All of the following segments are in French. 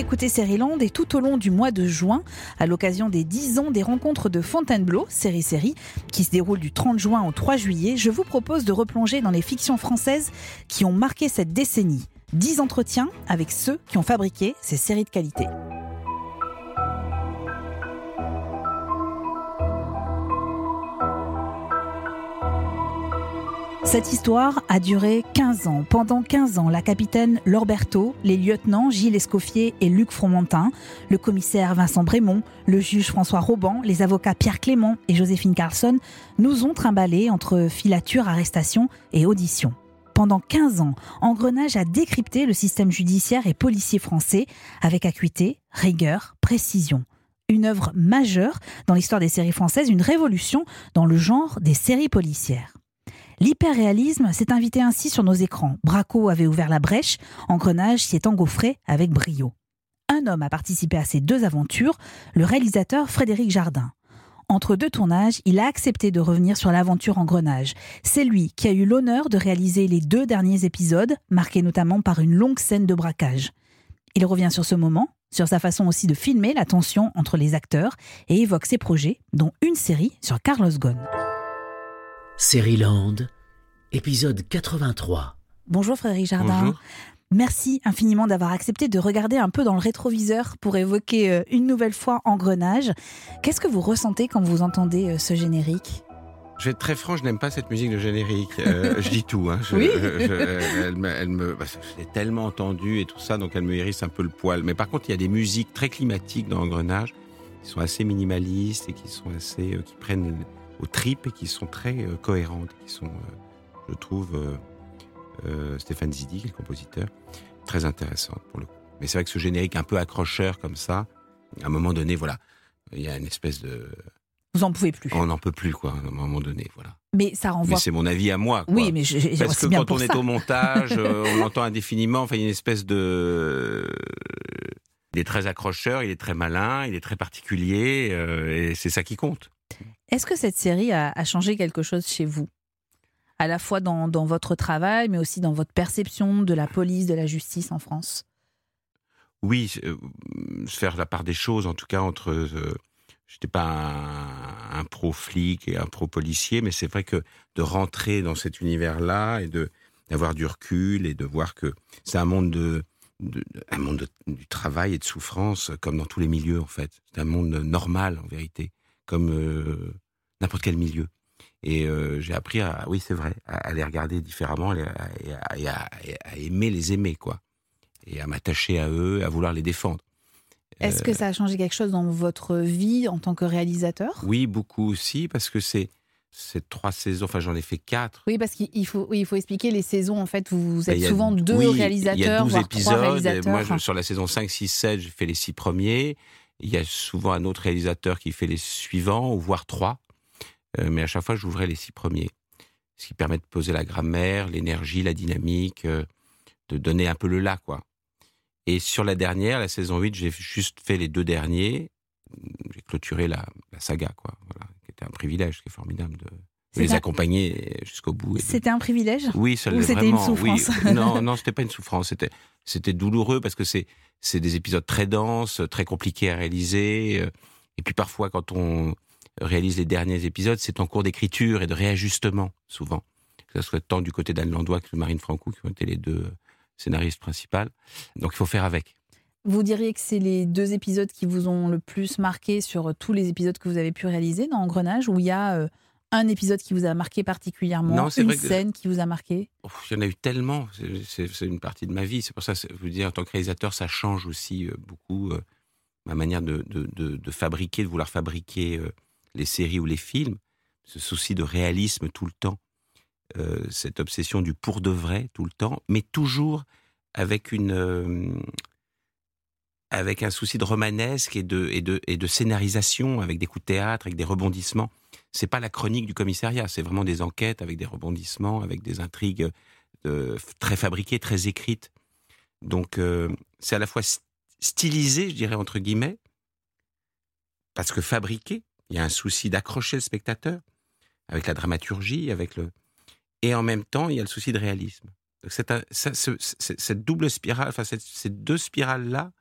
écoutez Land et tout au long du mois de juin, à l'occasion des 10 ans des rencontres de Fontainebleau, série série, qui se déroule du 30 juin au 3 juillet, je vous propose de replonger dans les fictions françaises qui ont marqué cette décennie. 10 entretiens avec ceux qui ont fabriqué ces séries de qualité. Cette histoire a duré 15 ans. Pendant 15 ans, la capitaine Lorberto, les lieutenants Gilles Escoffier et Luc Fromentin, le commissaire Vincent Brémond, le juge François Roban, les avocats Pierre Clément et Joséphine Carlson nous ont trimballés entre filature, arrestation et audition. Pendant 15 ans, Engrenage a décrypté le système judiciaire et policier français avec acuité, rigueur, précision une œuvre majeure dans l'histoire des séries françaises, une révolution dans le genre des séries policières. L'hyperréalisme s'est invité ainsi sur nos écrans. Braco avait ouvert la brèche, Engrenage s'y est engouffré avec brio. Un homme a participé à ces deux aventures, le réalisateur Frédéric Jardin. Entre deux tournages, il a accepté de revenir sur l'aventure Engrenage. C'est lui qui a eu l'honneur de réaliser les deux derniers épisodes, marqués notamment par une longue scène de braquage. Il revient sur ce moment, sur sa façon aussi de filmer la tension entre les acteurs et évoque ses projets, dont une série sur Carlos Ghosn. Land, épisode 83. Bonjour Frédéric Jardin. Merci infiniment d'avoir accepté de regarder un peu dans le rétroviseur pour évoquer euh, une nouvelle fois Engrenage. Qu'est-ce que vous ressentez quand vous entendez euh, ce générique? Je vais être très franc, je n'aime pas cette musique de générique. Euh, je dis tout. Hein. oui. elle, me, elle me bah, je l'ai tellement entendue et tout ça, donc elle me hérisse un peu le poil. Mais par contre, il y a des musiques très climatiques dans Engrenage, qui sont assez minimalistes et qui sont assez, qui prennent aux tripes et qui sont très euh, cohérentes, qui sont, euh, je trouve, euh, Stéphane Zidi, qui est le compositeur, très intéressantes pour le coup. Mais c'est vrai que ce générique un peu accrocheur comme ça, à un moment donné, voilà, il y a une espèce de vous en pouvez plus. On n'en peut plus, quoi, à un moment donné, voilà. Mais ça renvoie. Mais c'est mon avis à moi. Quoi. Oui, mais je, parce que quand on est au montage, on entend indéfiniment. Enfin, il y a une espèce de. Il est très accrocheur, il est très malin, il est très particulier, et c'est ça qui compte. Est-ce que cette série a, changé quelque chose chez vous? À la fois dans, votre travail, mais aussi dans votre perception de la police, de la justice en France? Oui, euh, faire la part des choses, en tout cas, entre. Euh, je n'étais pas un, pro-flic et un pro-policier, mais c'est vrai que de rentrer dans cet univers-là et de d'avoir du recul et de voir que c'est un monde de, un monde du travail et de souffrance comme dans tous les milieux en fait. C'est un monde normal en vérité comme euh, n'importe quel milieu. Et euh, j'ai appris à, oui, c'est vrai, à, les regarder différemment et à, aimer les aimer, quoi. Et à m'attacher à eux, à vouloir les défendre. Est-ce que euh, ça a changé quelque chose dans votre vie en tant que réalisateur? Oui, beaucoup aussi, parce que c'est c'est trois saisons, enfin j'en ai fait quatre. Oui, parce qu'il faut, il faut expliquer les saisons, en fait, vous êtes souvent deux réalisateurs, il y a 12 épisodes, moi, sur la saison 5, 6, 7, j'ai fait les six premiers, il y a souvent un autre réalisateur qui fait les suivants, ou voire trois. Euh, mais à chaque fois, j'ouvrais les six premiers. Ce qui permet de poser la grammaire, l'énergie, la dynamique, euh, de donner un peu le là, quoi. Et sur la dernière, la saison 8, j'ai juste fait les deux derniers. J'ai clôturé la, saga, quoi. Voilà, qui était un privilège, qui est formidable de, les accompagner jusqu'au bout. C'était un privilège Oui, ça Ou c'était une souffrance Non, non, c'était pas une souffrance. C'était, c'était douloureux parce que c'est, c'est des épisodes très denses, très compliqués à réaliser. Euh, et puis parfois, quand on réalise les derniers épisodes, c'est en cours d'écriture et de réajustement, souvent. Que ce soit tant du côté d'Anne Landois que de Marine Franco, qui ont été les deux scénaristes principales. Donc il faut faire avec. Vous diriez que c'est les deux épisodes qui vous ont le plus marqué sur tous les épisodes que vous avez pu réaliser dans Engrenage, où il y a euh, un épisode qui vous a marqué particulièrement, une scène qui vous a marqué? Il y en a eu tellement, c'est une partie de ma vie. C'est pour ça, je veux dire, en tant que réalisateur, ça change aussi euh, beaucoup euh, ma manière de, de, fabriquer, de vouloir fabriquer euh, les séries ou les films. Ce souci de réalisme tout le temps, cette obsession du pour de vrai tout le temps, mais toujours avec une avec un souci de romanesque et de, scénarisation, avec des coups de théâtre, avec des rebondissements c'est pas la chronique du commissariat, c'est vraiment des enquêtes avec des rebondissements, avec des intrigues euh, très fabriquées, très écrites. Donc euh, c'est à la fois stylisé, je dirais entre guillemets, parce que fabriqué, il y a un souci d'accrocher le spectateur avec la dramaturgie, avec le, et en même temps il y a le souci de réalisme. Donc cette double spirale, enfin ces deux spirales là,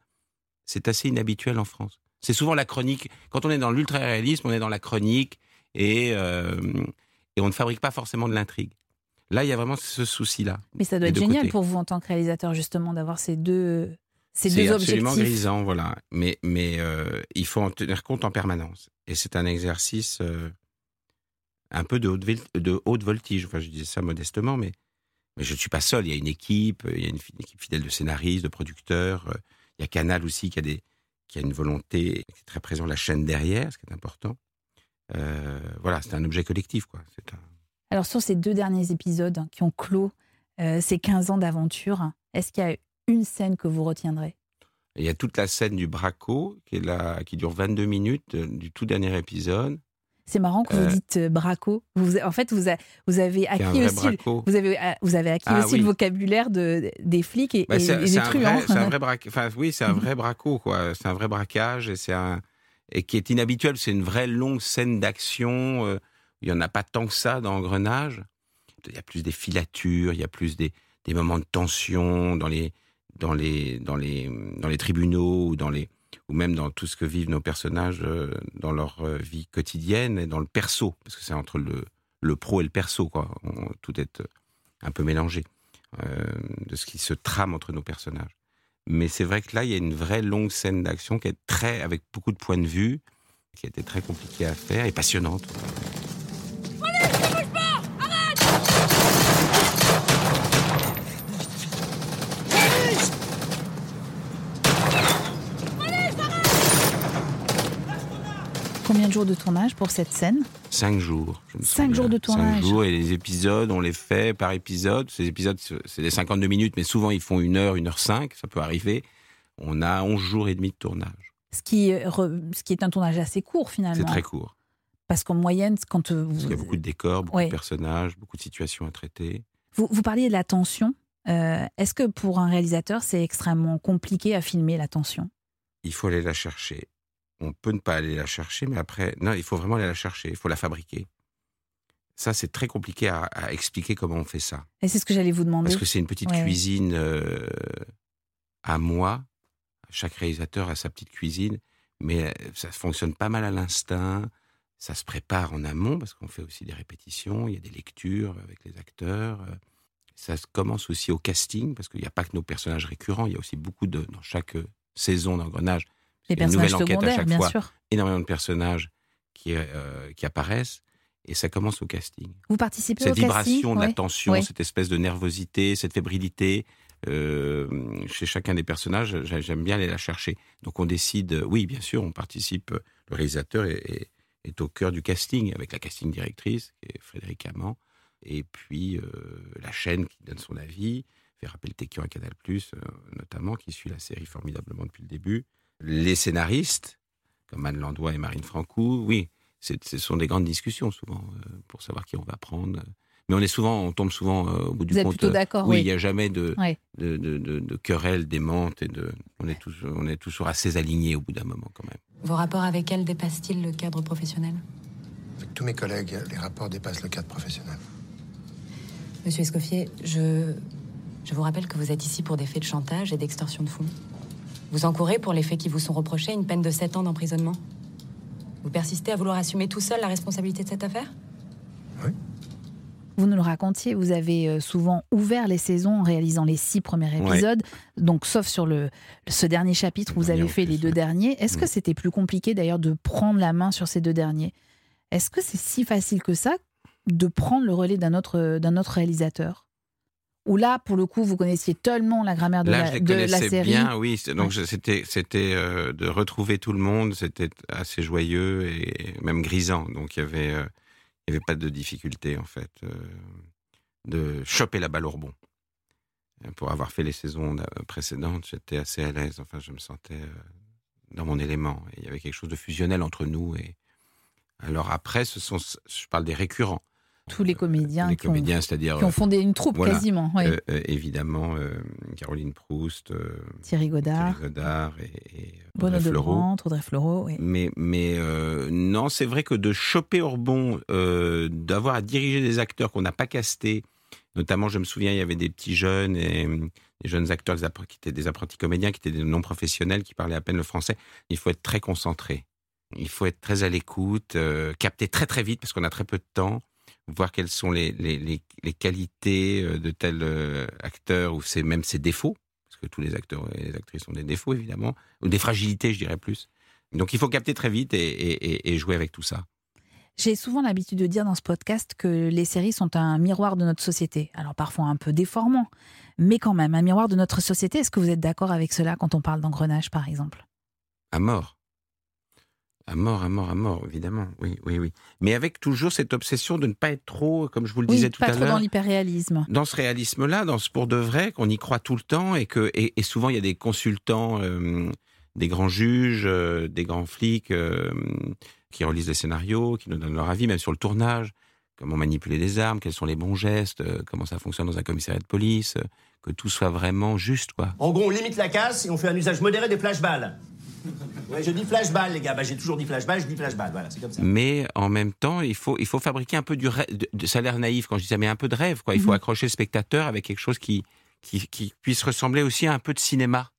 c'est assez inhabituel en France. C'est souvent la chronique. Quand on est dans l'ultra-réalisme, on est dans la chronique et, euh, et on ne fabrique pas forcément de l'intrigue. Là, il y a vraiment ce souci-là. Mais ça doit être génial côtés. pour vous en tant que réalisateur, justement, d'avoir ces deux, ces C'est deux absolument objectifs. grisant, voilà. Mais, mais euh, il faut en tenir compte en permanence. Et c'est un exercice euh, un peu de haute, de haute voltige. Enfin, je disais ça modestement, mais, mais je ne suis pas seul. Il y a une équipe, il y a une, équipe fidèle de scénaristes, de producteurs. euh, Il y a Canal aussi qui a, des, qui a une volonté, qui est très présent, la chaîne derrière, ce qui est important. Euh, voilà, c'est un objet collectif, quoi. Un- Alors, sur ces deux derniers épisodes qui ont clos euh, ces 15 ans d'aventure, est-ce qu'il y a une scène que vous retiendrez? Il y a toute la scène du braco qui, est là, qui dure 22 minutes euh, du tout dernier épisode. C'est marrant que Euh, vous dites euh, braco. Vous, en fait, vous, a- vous avez acquis aussi, braco. vous avez, euh, vous avez acquis Ah aussi oui. le vocabulaire de, des flics et, Bah, des un, truands. vrai, c'est un vrai. Enfin, oui, c'est un vrai braco, quoi. C'est un vrai braquage et c'est un et qui est inhabituel. C'est une vraie longue scène d'action. euh, il y en a pas tant que ça dans Engrenage. Il y a plus des filatures, il y a plus des, des moments de tension dans les dans les dans les dans les tribunaux ou dans les ou même dans tout ce que vivent nos personnages euh, dans leur euh, vie quotidienne et dans le perso, parce que c'est entre le le pro et le perso, quoi. Tout est euh, un peu mélangé de ce qui se trame entre nos personnages. Mais c'est vrai que là, il y a une vraie longue scène d'action qui est très, avec beaucoup de points de vue, qui été très compliquée à faire et passionnante. Combien de jours de tournage pour cette scène? Cinq jours. je me Cinq jours de tournage. Cinq jours et les épisodes, on les fait par épisode. Ces épisodes, c'est des 52 minutes, mais souvent ils font une heure, une heure cinq, ça peut arriver. On a 11 jours et demi de tournage. ce qui, euh, re- ce qui est un tournage assez court finalement. C'est très court. Parce qu'en moyenne, quand euh, Parce qu'il y a vous, beaucoup de décors, beaucoup Ouais. de personnages, beaucoup de situations à traiter. vous, vous parliez de la tension. Euh, Est-ce que pour un réalisateur, c'est extrêmement compliqué à filmer la tension? Il faut aller la chercher. On peut ne pas aller la chercher, mais après, non, il faut vraiment aller la chercher. Il faut la fabriquer. Ça, c'est très compliqué à, à expliquer comment on fait ça. Et c'est ce que j'allais vous demander. Parce que c'est une petite Ouais, cuisine euh, à moi. Chaque réalisateur a sa petite cuisine, mais euh, ça fonctionne pas mal à l'instinct. Ça se prépare en amont parce qu'on fait aussi des répétitions, il y a des lectures avec les acteurs. euh. Ça commence aussi au casting parce qu'il n'y a pas que nos personnages récurrents, il y a aussi beaucoup de dans chaque saison d'engrenage Les une personnages nouvelle enquête à chaque bien fois. sûr. énormément de personnages qui, euh, qui apparaissent et ça commence au casting. Vous participez Cette au casting vibration de la tension, cette espèce de nervosité, cette fébrilité, euh, chez chacun des personnages, j'a- j'aime bien aller la chercher. Donc on décide, oui, bien sûr, on participe, le réalisateur est, est- est au cœur du casting, avec la casting directrice, qui est Frédéric Amand, et puis euh, la chaîne qui donne son avis, Vera Peltekian à Canal+, euh, notamment, qui suit la série formidablement depuis le début. Les scénaristes, comme Anne Landois et Marine Francou, oui, c'est- ce sont des grandes discussions souvent, euh, pour savoir qui on va prendre. Mais on est souvent, on tombe souvent euh, au bout du Vous êtes compte. plutôt d'accord, oui, oui. il n'y a jamais de, Ouais. de, de, de, de querelles démentes et de, on est tous, on est toujours assez alignés au bout d'un moment quand même. Vos rapports avec elle dépassent-ils le cadre professionnel? Avec tous mes collègues, les rapports dépassent le cadre professionnel. Monsieur Escoffier, je... je vous rappelle que vous êtes ici pour des faits de chantage et d'extorsion de fonds. Vous encourez, pour les faits qui vous sont reprochés, une peine de 7 ans d'emprisonnement. Vous persistez à vouloir assumer tout seul la responsabilité de cette affaire? Vous nous le racontiez, vous avez euh, souvent ouvert les saisons en réalisant les six premiers Ouais. épisodes, donc sauf sur le, ce dernier chapitre, Le vous avez fait plus, les deux ouais. derniers. Est-ce que Mm. c'était plus compliqué d'ailleurs de prendre la main sur ces deux derniers? Est-ce que c'est si facile que ça de prendre le relais d'un autre, d'un autre réalisateur? Ou là, pour le coup, vous connaissiez tellement la grammaire de, Là, la, je les de la connaissais série bien, oui. Donc Ouais. c'était, c'était euh, de retrouver tout le monde, c'était assez joyeux et même grisant. Donc il y avait, euh, il y avait pas de difficulté en fait euh, de choper la balle au rebond. Pour avoir fait les saisons précédentes, j'étais assez à l'aise. Enfin, je me sentais dans mon élément. Et il y avait quelque chose de fusionnel entre nous. Et alors après, ce sont, je parle des récurrents. Tous les comédiens, les qui, ont, comédiens, c'est-à-dire qui ont fondé une troupe voilà. quasiment. oui. euh, euh, évidemment euh, Caroline Proust, euh, Thierry Godard, Thierry Godard et, et Audrey de Fleurot. Brandt, Audrey Fleurot. oui. Mais, mais non, c'est vrai que de choper euh, d'avoir à diriger des acteurs qu'on n'a pas castés Notamment, je me souviens, il y avait des petits jeunes et des jeunes acteurs qui étaient des apprentis comédiens, qui étaient des non professionnels, qui parlaient à peine le français. Il faut être très concentré. Il faut être très à l'écoute, euh, capter très très vite parce qu'on a très peu de temps, voir quelles sont les, les, les, qualités euh, de tel euh, acteur ou c'est même ses défauts, parce que tous les acteurs et les actrices ont des défauts évidemment, ou des fragilités, je dirais plus. Donc il faut capter très vite et, et, et jouer avec tout ça. J'ai souvent l'habitude de dire dans ce podcast que les séries sont un miroir de notre société. Alors parfois un peu déformant, mais quand même un miroir de notre société. Est-ce que vous êtes d'accord avec cela quand on parle d'engrenage, par exemple? À mort. À mort, à mort, à mort, évidemment. Oui, oui, oui. Mais avec toujours cette obsession de ne pas être trop, comme je vous le disais tout à l'heure. Pas trop dans l'hyperréalisme. Dans ce réalisme-là, dans ce pour de vrai, qu'on y croit tout le temps et que, et, souvent il y a des consultants, euh, des grands juges, euh, des grands flics euh, qui relisent les scénarios, qui nous donnent leur avis, même sur le tournage, comment manipuler des armes, quels sont les bons gestes, comment ça fonctionne dans un commissariat de police, que tout soit vraiment juste, quoi. En gros, on limite la casse et on fait un usage modéré des flashballs. Ouais, je dis flashball, les gars. Bah, j'ai toujours dit flashball, je dis flashball. Voilà, c'est comme ça. Mais en même temps, il faut, il faut fabriquer un peu du rêve. De, ça a l'air naïf quand je dis ça, mais un peu de rêve, quoi. Il faut mhm. accrocher le spectateur avec quelque chose qui, qui, qui, puisse ressembler aussi à un peu de cinéma.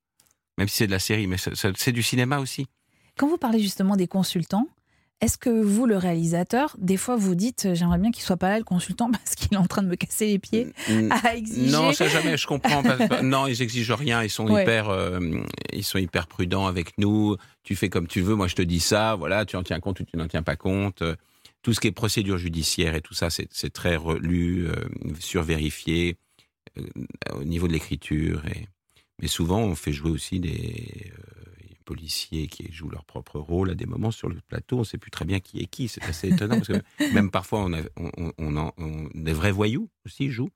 Même si c'est de la série, mais c'est du cinéma aussi. Quand vous parlez justement des consultants, est-ce que vous, le réalisateur, des fois vous dites euh, j'aimerais bien qu'il soit pas là le consultant parce qu'il est en train de me casser les pieds à exiger Non, ça jamais. Je comprends. non, ils exigent rien. Ils sont hyper, euh, ils sont hyper prudents avec nous. Tu fais comme tu veux. Moi, je te dis ça. Voilà, tu en tiens compte ou tu n'en tiens pas compte. Tout ce qui est procédure judiciaire et tout ça, c'est très relu, euh, survérifié au niveau de l'écriture. Et... Mais souvent, on fait jouer aussi des policiers qui jouent leur propre rôle à des moments sur le plateau. On ne sait plus très bien qui est qui. C'est assez étonnant parce que même parfois, on, a, on, des vrais voyous aussi jouent.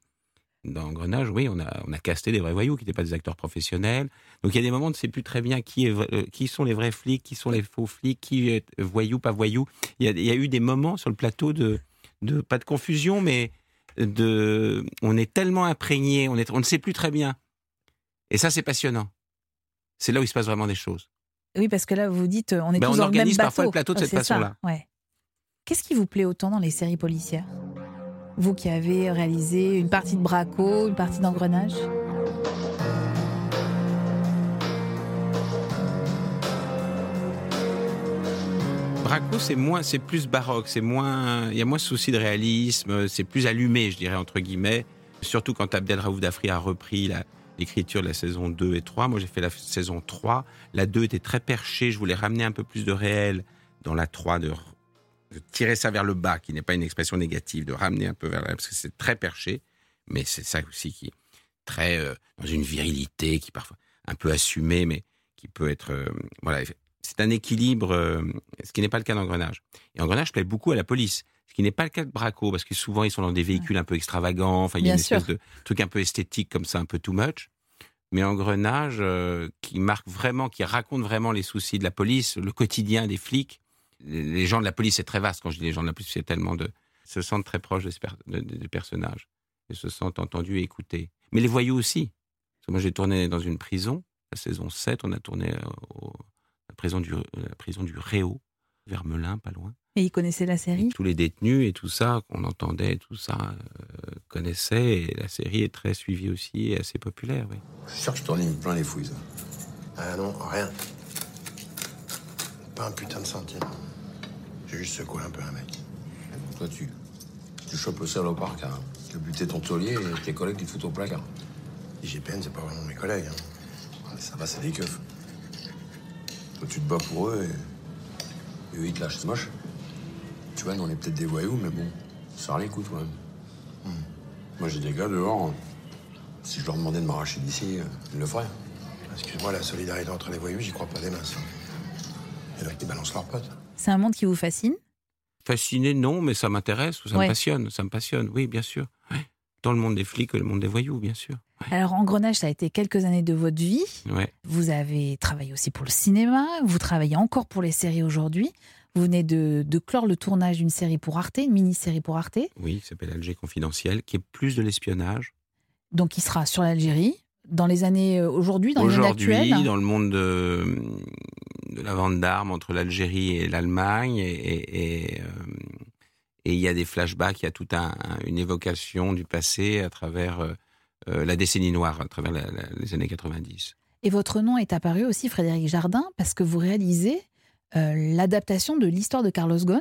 Dans Grenage, oui, on a, on a casté des vrais voyous qui n'étaient pas des acteurs professionnels. Donc il y a des moments où on ne sait plus très bien qui, est, euh, qui sont les vrais flics, qui sont les faux flics, qui est voyou, pas voyou. Il y, a, il y a eu des moments sur le plateau de, de pas de confusion, mais de, on est tellement imprégné, on, est, on ne sait plus très bien. Et ça, c'est passionnant. C'est là où il se passe vraiment des choses. Oui, parce que là, vous dites, euh, on est ben, tous on dans le même bateau. parfois le plateau de cette façon-là. Ouais. Qu'est-ce qui vous plaît autant dans les séries policières? Vous qui avez réalisé une partie de Braco, une partie d'Engrenage? Braco, c'est moins, c'est plus baroque, c'est moins, il y a moins de souci de réalisme, c'est plus allumé, je dirais entre guillemets. Surtout quand Abdel Raouf Dafri a repris la, l'écriture de la saison 2 et 3. Moi, j'ai fait la saison 3. La 2 était très perchée. Je voulais ramener un peu plus de réel dans la 3, de, tirer ça vers le bas, qui n'est pas une expression négative, de ramener un peu vers là, parce que c'est très perché. Mais c'est ça aussi qui est très euh, dans une virilité qui parfois un peu assumée, mais qui peut être euh, voilà. C'est un équilibre, euh, ce qui n'est pas le cas d'engrenage. Et engrenage plaît beaucoup à la police ce qui n'est pas le cas de Braco, parce que souvent ils sont dans des véhicules un peu extravagants, enfin il y a une espèce de truc un peu esthétique comme ça, un peu too much. Mais Engrenage, euh, qui marque vraiment, qui raconte vraiment les soucis de la police, le quotidien des flics. Les gens de la police, c'est très vaste. Quand je dis les gens de la police, c'est tellement de se sentent très proches des, personnages et se sentent entendus et écoutés. Mais les voyous aussi. moi, j'ai tourné dans une prison. La saison 7, on a tourné euh, au, la prison du, la prison du Réau, vers Melun, pas loin. Et ils connaissaient la série Tous les détenus et tout ça qu'on entendait, tout ça, euh, connaissaient. Et la série est très suivie aussi et assez populaire, oui. Je suis sûr que je plein les fouilles, ça. Ah non, rien. Pas un putain de centime. J'ai juste secoué un peu un mec. Toi, tu, tu chopes le salopard, car tu as buté ton taulier et tes collègues, ils te foutent au placard. IGPN, c'est pas vraiment mes collègues. Hein. ça va, c'est des keufs. Toi, tu te bats pour eux et, te lâchent. C'est moche. Tu vois, on est peut-être des voyous, mais bon, ça les coups, toi. Hmm. Moi, j'ai des gars dehors. Si je leur demandais de m'arracher d'ici, euh, ils le feraient. Excuse-moi, la solidarité entre les voyous, j'y crois pas des masses. Il y en a qui balancent leurs potes. C'est un monde qui vous fascine? Fasciné, non, mais ça m'intéresse, ça me passionne, ça me passionne, oui, bien sûr. Dans le monde des flics et le monde des voyous, bien sûr. Alors, Engrenage, ça a été quelques années de votre vie. Ouais. Vous avez travaillé aussi pour le cinéma, vous travaillez encore pour les séries aujourd'hui. Vous venez de, clore le tournage d'une série pour Arte, une mini-série pour Arte. Oui, qui s'appelle Alger Confidentiel, qui est plus de l'espionnage. Donc, il sera sur l'Algérie, dans les années euh, aujourd'hui, dans les années actuelles Aujourd'hui, dans le monde de, la vente d'armes entre l'Algérie et l'Allemagne, et, et, Et il y a des flashbacks, il y a toute un, une évocation du passé à travers euh, euh, la décennie noire, à travers la- la- les années 90. Et votre nom est apparu aussi, Frédéric Jardin, parce que vous réalisez euh, l'adaptation de l'histoire de Carlos Ghosn.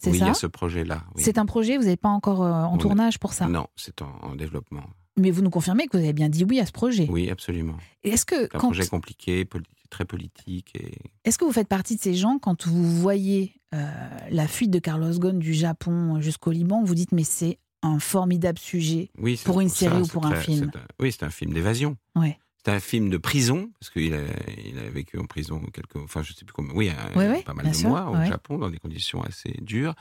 C'est oui, il y ça? a ce projet-là. oui. C'est un projet, vous n'êtes pas encore euh, en On- tournage pour ça? Non, c'est en, en développement. Mais vous nous confirmez que vous avez bien dit oui à ce projet. Oui, absolument. Et Est-ce que, C'est un quand, projet compliqué, poli- très politique. Et... est-ce que vous faites partie de ces gens, quand vous voyez euh, la fuite de Carlos Ghosn du Japon jusqu'au Liban, vous dites mais c'est un formidable sujet Oui, Pour une série ou pour un film? un- Oui, c'est un film d'évasion. Ouais. C'est un film de prison, parce qu'il a, il a vécu en prison quelques, enfin, je sais plus combien, oui, un- ouais, pas mal de sûr, mois au ouais. Japon, dans des conditions assez dures,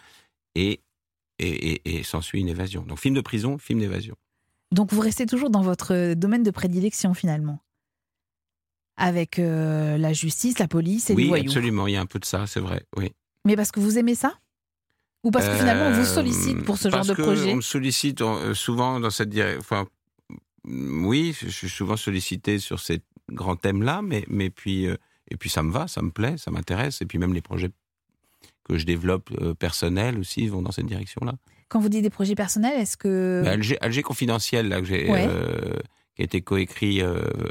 et, et, et, et s'ensuit une évasion. Donc, film de prison, film d'évasion. Donc vous restez toujours dans votre domaine de prédilection finalement? Avec euh, la justice, la police et les Oui, voyous. absolument, il y a un peu de ça, c'est vrai, oui. Mais parce que vous aimez ça? Ou parce que finalement on vous Euh, sollicite pour ce genre parce de projet? On me sollicite euh, souvent dans cette direction. Enfin, mm, oui, je suis souvent sollicité sur ces grands thèmes-là, mais, mais puis, euh, et puis ça me va, ça me plaît, ça m'intéresse. Et puis même les projets que je développe euh, personnels aussi vont dans cette direction-là. Quand vous dites des projets personnels, est-ce que... Mais Alger, Alger confidentiel, là, que j'ai, Ouais. euh, qui a été coécrit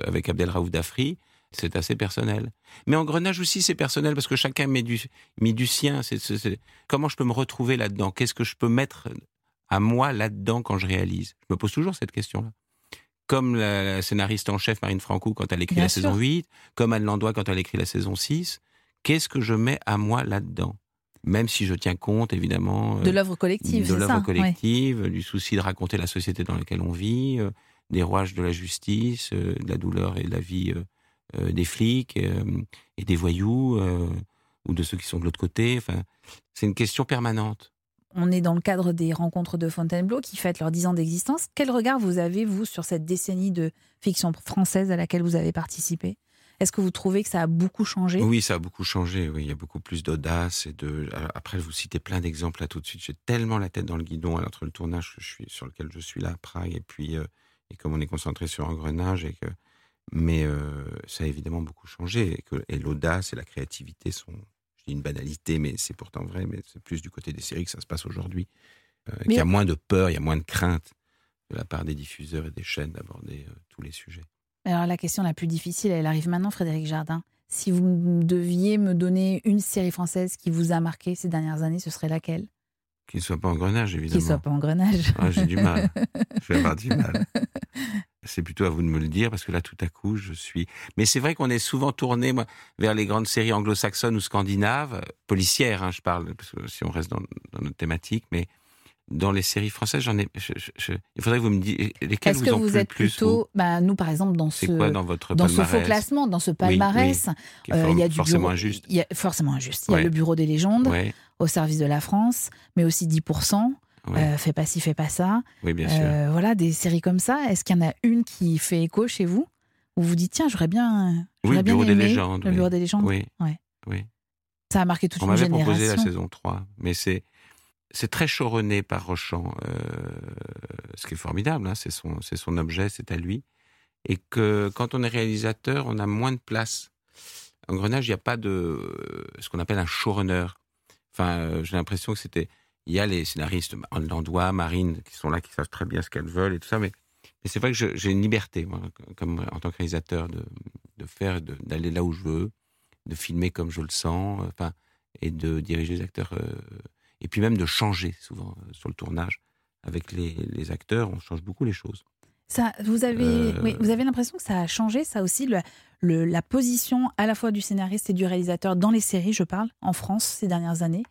avec Abdelraouf Dafri, c'est assez personnel. Mais Engrenage aussi, c'est personnel parce que chacun met du, met du sien. Comment je peux me retrouver là-dedans? Qu'est-ce que je peux mettre à moi là-dedans quand je réalise? Je me pose toujours cette question-là. Comme la, scénariste en chef Marine Franco quand elle écrit Bien la sûr. saison 8, comme Anne Landois quand elle écrit la saison 6, qu'est-ce que je mets à moi là-dedans? Même si je tiens compte, évidemment, De euh, l'œuvre collective, de c'est ça l'œuvre ouais. collective, du souci de raconter la société dans laquelle on vit, euh, des rouages de la justice, euh, de la douleur et de la vie des flics euh, et des voyous euh, ou de ceux qui sont de l'autre côté. Enfin, c'est une question permanente. On est dans le cadre des rencontres de Fontainebleau qui fêtent leurs 10 ans d'existence. Quel regard vous avez, vous, sur cette décennie de fiction française à laquelle vous avez participé? Est-ce que vous trouvez que ça a beaucoup changé? Oui, ça a beaucoup changé. Oui, il y a beaucoup plus d'audace et de. Après, vous citez plein d'exemples là tout de suite. J'ai tellement la tête dans le guidon entre le tournage que je suis sur lequel je suis là à Prague et puis euh, et comme on est concentré sur Engrenage et que. Mais euh, ça a évidemment beaucoup changé et, que- et l'audace et la créativité sont. Je dis une banalité, mais c'est pourtant vrai. Mais c'est plus du côté des séries que ça se passe aujourd'hui. Euh, Mais- qu'il y a moins de peur, il y a moins de crainte de la part des diffuseurs et des chaînes d'aborder euh, tous les sujets. Alors la question la plus difficile, elle arrive maintenant, Frédéric Jardin. Si vous deviez me donner une série française qui vous a marqué ces dernières années, ce serait laquelle? Qu'il ne soit pas Engrenage, Qui évidemment. soit pas engrenage. Ah, j'ai du mal. Je vais avoir du mal. C'est plutôt à vous de me le dire parce que là, tout à coup, je suis. Mais c'est vrai qu'on est souvent tourné moi, vers les grandes séries anglo-saxonnes ou scandinaves, policières, hein, je parle, parce que si on reste dans, dans notre thématique, mais dans les séries françaises, j'en ai. je- je- je- il faudrait que vous me disiez lesquelles Est-ce vous que ont vous êtes plus. plutôt, bah, nous par exemple dans ce quoi dans votre dans ce faux classement, dans ce palmarès, euh, il y a du forcément bureau- injuste. Il y a forcément injuste. Il y a le bureau des légendes Ouais, au service de la France, mais aussi 10%. Euh, fais pas ci, fais pas ça. oui, bien sûr. Euh, voilà, des séries comme ça. Est-ce qu'il y en a une qui fait écho chez vous Où vous dites, tiens, j'aurais bien. Oui, j'aurais le bien bureau des légendes. Le oui. bureau des légendes? Oui, Ouais. oui. Ça a marqué toute On une m'avait génération. proposé la saison 3, mais c'est c'est très choronné par Rochant, euh, ce qui est formidable, hein, c'est son, c'est son objet, c'est à lui. Et que quand on est réalisateur, on a moins de place. En Grenage, il n'y a pas de ce qu'on appelle un showrunner. Enfin, j'ai l'impression que c'était. Il y a les scénaristes, Landois, Marine, qui sont là, qui savent très bien ce qu'elles veulent et tout ça, mais, mais c'est vrai que j'ai une liberté, moi, comme en tant que réalisateur, de, de faire, d'aller là où je veux, de filmer comme je le sens, enfin, et de diriger les acteurs, euh, et puis même de changer souvent euh, sur le tournage. Avec les, les acteurs, on change beaucoup les choses. Ça, vous avez, Euh, oui, vous avez l'impression que ça a changé, ça aussi, le, le- la position à la fois du scénariste et du réalisateur dans les séries, je parle, en France ces dernières années?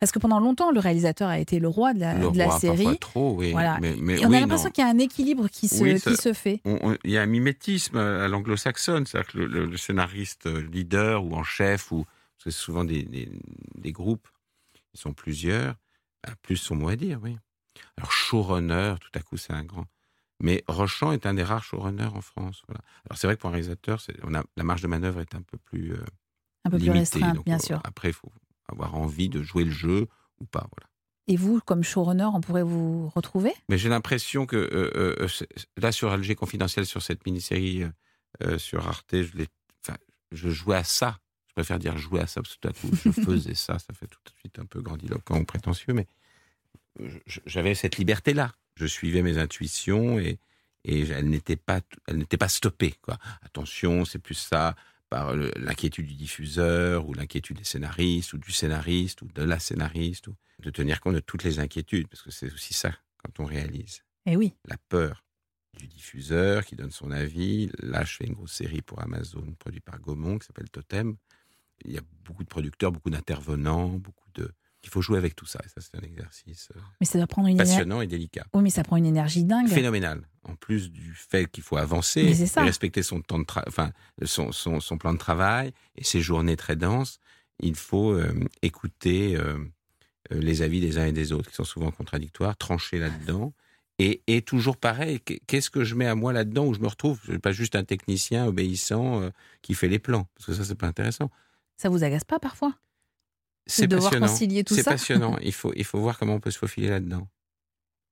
Parce que pendant longtemps, le réalisateur a été le roi de la, le de la roi, série. trop, oui. Voilà. Mais, mais Et on oui, a l'impression qu'il y a un équilibre qui se, Oui, qui ça- se fait. Il y a un mimétisme à l'anglo-saxonne, c'est-à-dire que le, le- le scénariste leader ou en chef, ou parce que c'est souvent des, des- des groupes, ils sont plusieurs, a plus son mot à dire, oui. Alors showrunner, tout à coup, c'est un grand. Mais Rochant est un des rares showrunners en France. Voilà. Alors c'est vrai que pour un réalisateur, c'est- on a, la marge de manœuvre est un peu plus euh, Un peu plus limitée. restreinte, Donc, bien euh, sûr. Après, il faut avoir envie de jouer le jeu ou pas. Voilà. Et vous, comme showrunner, on pourrait vous retrouver? Mais j'ai l'impression que euh, euh, euh, là sur Alger confidentiel sur cette mini-série euh, sur Arte, je l'ai, enfin, je jouais à ça. Je préfère dire jouer à ça parce que tout à coup je faisais ça. Ça fait tout de suite un peu grandiloquent ou prétentieux, mais j'avais cette liberté-là. Je suivais mes intuitions et, et elle n'était pas, elle n'était pas stoppée. Quoi. Attention, c'est plus ça par l'inquiétude du diffuseur ou l'inquiétude des scénaristes ou du scénariste ou de la scénariste ou de tenir compte de toutes les inquiétudes parce que c'est aussi ça quand on réalise. Et eh oui. La peur du diffuseur qui donne son avis. Là, je fais une grosse série pour Amazon produite par Gaumont qui s'appelle Totem. Il y a beaucoup de producteurs, beaucoup d'intervenants, beaucoup de il faut jouer avec tout ça. Et ça, c'est un exercice euh, mais ça doit prendre une passionnant et délicat. Oui, mais ça prend une énergie dingue. Phénoménal. En plus du fait qu'il faut avancer et respecter son, temps de enfin, son, son, son, plan de travail et ses journées très denses, il faut euh, écouter euh, les avis des uns et des autres, qui sont souvent contradictoires, trancher là-dedans. Et, et, toujours pareil, qu'est-ce que je mets à moi là-dedans où je me retrouve? Je suis pas juste un technicien obéissant qui fait les plans, parce que ça, c'est pas intéressant. Ça vous agace pas parfois? C'est passionnant. concilier tout ça. C'est passionnant. Il faut, il faut voir comment on peut se faufiler là-dedans.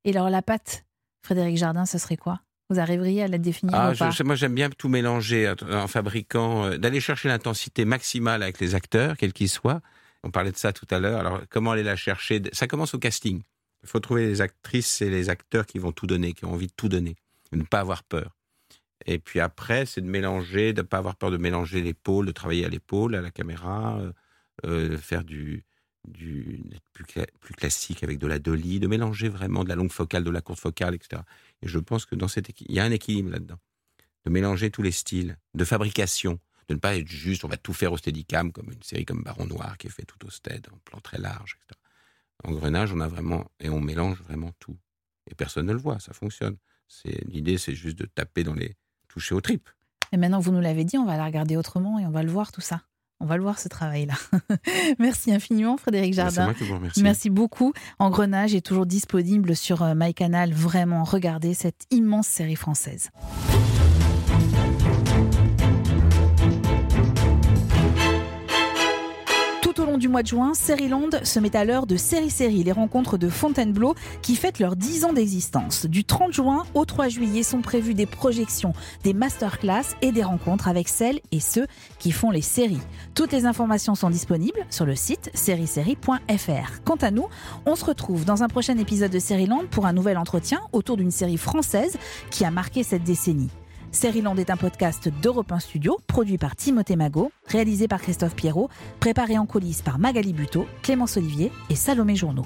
Et alors la pâte, Frédéric Jardin, ce serait quoi? Vous arriveriez à la définir ah, ou pas? Moi, j'aime bien tout mélanger en fabriquant, euh, d'aller chercher l'intensité maximale avec les acteurs, quels qu'ils soient. On parlait de ça tout à l'heure. Alors, comment aller la chercher? Ça commence au casting. Il faut trouver les actrices et les acteurs qui vont tout donner, qui ont envie de tout donner, de ne pas avoir peur. Et puis après, c'est de mélanger, de ne pas avoir peur de mélanger l'épaule, de travailler à l'épaule, à la caméra. Euh, faire du, du plus, plus, classique avec de la dolly, de mélanger vraiment de la longue focale, de la courte focale, etc. Et je pense que dans cette il y a un équilibre là-dedans, de mélanger tous les styles, de fabrication, de ne pas être juste, on va tout faire au steadicam comme une série comme Baron Noir qui est fait tout au stead, en plan très large, etc. En grenage, on a vraiment et on mélange vraiment tout. Et personne ne le voit, ça fonctionne. C'est l'idée, c'est juste de taper dans les toucher aux tripes. Et maintenant, vous nous l'avez dit, on va la regarder autrement et on va le voir tout ça. On va le voir ce travail-là. Merci infiniment Frédéric Jardin. Moi vous remercie. Merci beaucoup. Engrenage est toujours disponible sur euh, MyCanal. Vraiment, regardez cette immense série française. Du mois de juin, Land se met à l'heure de Série Série, les rencontres de Fontainebleau qui fêtent leurs 10 ans d'existence. Du 30 juin au 3 juillet sont prévues des projections, des masterclass et des rencontres avec celles et ceux qui font les séries. Toutes les informations sont disponibles sur le site sériesérie.fr. Quant à nous, on se retrouve dans un prochain épisode de Land pour un nouvel entretien autour d'une série française qui a marqué cette décennie. Land est un podcast d'Europe 1 Studio, produit par Timothée Magot, réalisé par Christophe Pierrot, préparé en coulisses par Magali Buteau, Clémence Olivier et Salomé Journeau.